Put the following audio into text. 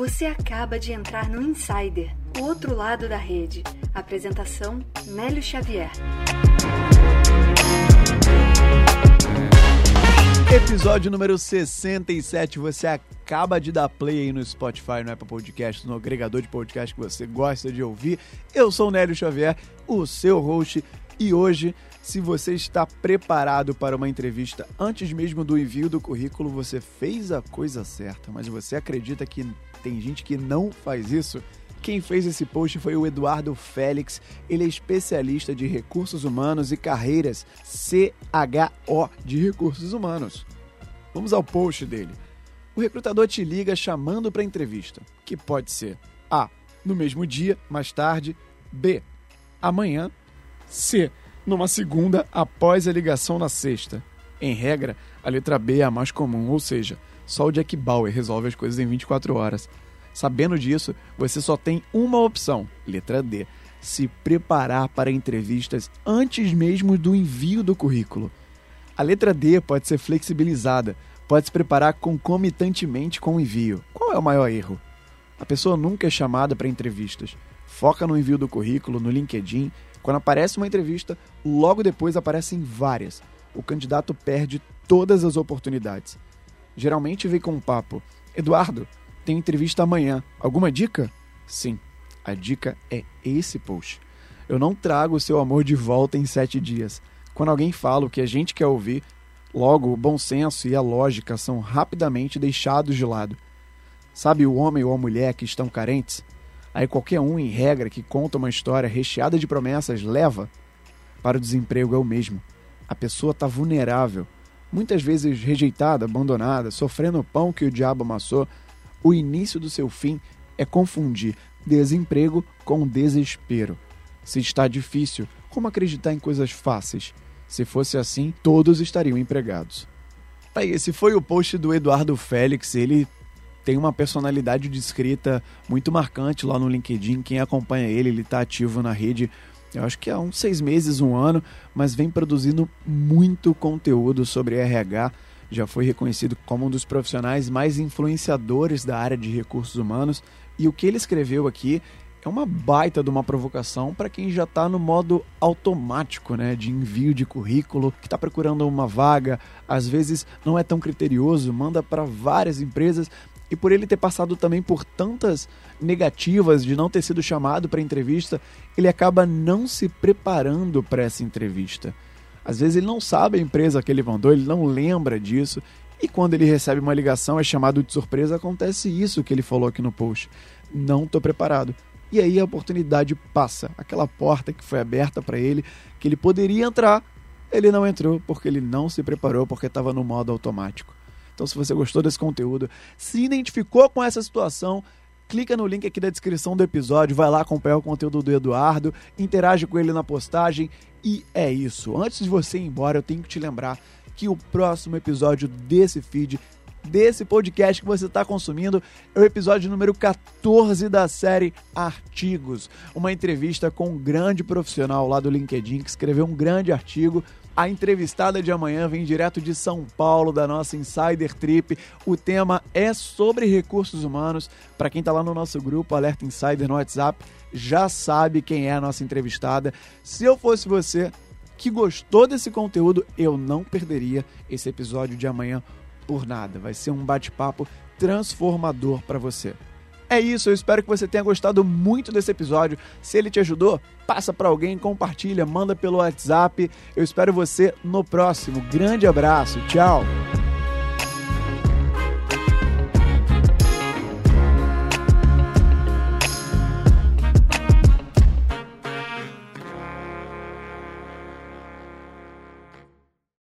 Você acaba de entrar no Insider, o outro lado da rede. Apresentação: Nélio Xavier. Episódio número 67. Você acaba de dar play aí no Spotify, no Apple Podcast, no agregador de podcast que você gosta de ouvir. Eu sou o Nélio Xavier, o seu host, e hoje se você está preparado para uma entrevista antes mesmo do envio do currículo, você fez a coisa certa, mas você acredita que tem gente que não faz isso? Quem fez esse post foi o Eduardo Félix. Ele é especialista de recursos humanos e carreiras CHO de recursos humanos. Vamos ao post dele. O recrutador te liga chamando para entrevista, que pode ser A. No mesmo dia, mais tarde, B. Amanhã, C numa segunda após a ligação na sexta. Em regra, a letra B é a mais comum, ou seja, só o Jack Bauer resolve as coisas em 24 horas. Sabendo disso, você só tem uma opção, letra D: se preparar para entrevistas antes mesmo do envio do currículo. A letra D pode ser flexibilizada, pode se preparar concomitantemente com o envio. Qual é o maior erro? A pessoa nunca é chamada para entrevistas. Foca no envio do currículo, no LinkedIn quando aparece uma entrevista, logo depois aparecem várias. O candidato perde todas as oportunidades. Geralmente vem com um papo: Eduardo, tem entrevista amanhã. Alguma dica? Sim, a dica é esse post. Eu não trago o seu amor de volta em sete dias. Quando alguém fala o que a gente quer ouvir, logo o bom senso e a lógica são rapidamente deixados de lado. Sabe o homem ou a mulher que estão carentes? Aí qualquer um, em regra, que conta uma história recheada de promessas leva para o desemprego é o mesmo. A pessoa está vulnerável, muitas vezes rejeitada, abandonada, sofrendo o pão que o diabo amassou. O início do seu fim é confundir desemprego com desespero. Se está difícil, como acreditar em coisas fáceis? Se fosse assim, todos estariam empregados. Tá aí, esse foi o post do Eduardo Félix. Ele tem uma personalidade de escrita muito marcante lá no LinkedIn. Quem acompanha ele, ele está ativo na rede, eu acho que há uns seis meses, um ano, mas vem produzindo muito conteúdo sobre RH. Já foi reconhecido como um dos profissionais mais influenciadores da área de recursos humanos. E o que ele escreveu aqui é uma baita de uma provocação para quem já está no modo automático, né, de envio de currículo, que está procurando uma vaga, às vezes não é tão criterioso, manda para várias empresas, e por ele ter passado também por tantas negativas de não ter sido chamado para entrevista, ele acaba não se preparando para essa entrevista. Às vezes ele não sabe a empresa que ele mandou, ele não lembra disso, e quando ele recebe uma ligação, é chamado de surpresa, acontece isso que ele falou aqui no post. Não estou preparado. E aí a oportunidade passa, aquela porta que foi aberta para ele, que ele poderia entrar, ele não entrou porque ele não se preparou, porque estava no modo automático. Então, se você gostou desse conteúdo, se identificou com essa situação, clica no link aqui da descrição do episódio, vai lá acompanhar o conteúdo do Eduardo, interage com ele na postagem e é isso. Antes de você ir embora, eu tenho que te lembrar que o próximo episódio desse feed desse podcast que você está consumindo é o episódio número 14 da série Artigos. Uma entrevista com um grande profissional lá do LinkedIn que escreveu um grande artigo a entrevistada de amanhã vem direto de São Paulo, da nossa Insider Trip. O tema é sobre recursos humanos. Para quem está lá no nosso grupo, Alerta Insider no WhatsApp, já sabe quem é a nossa entrevistada. Se eu fosse você que gostou desse conteúdo, eu não perderia esse episódio de amanhã por nada. Vai ser um bate-papo transformador para você. É isso, eu espero que você tenha gostado muito desse episódio. Se ele te ajudou, passa para alguém, compartilha, manda pelo WhatsApp. Eu espero você no próximo. Grande abraço, tchau.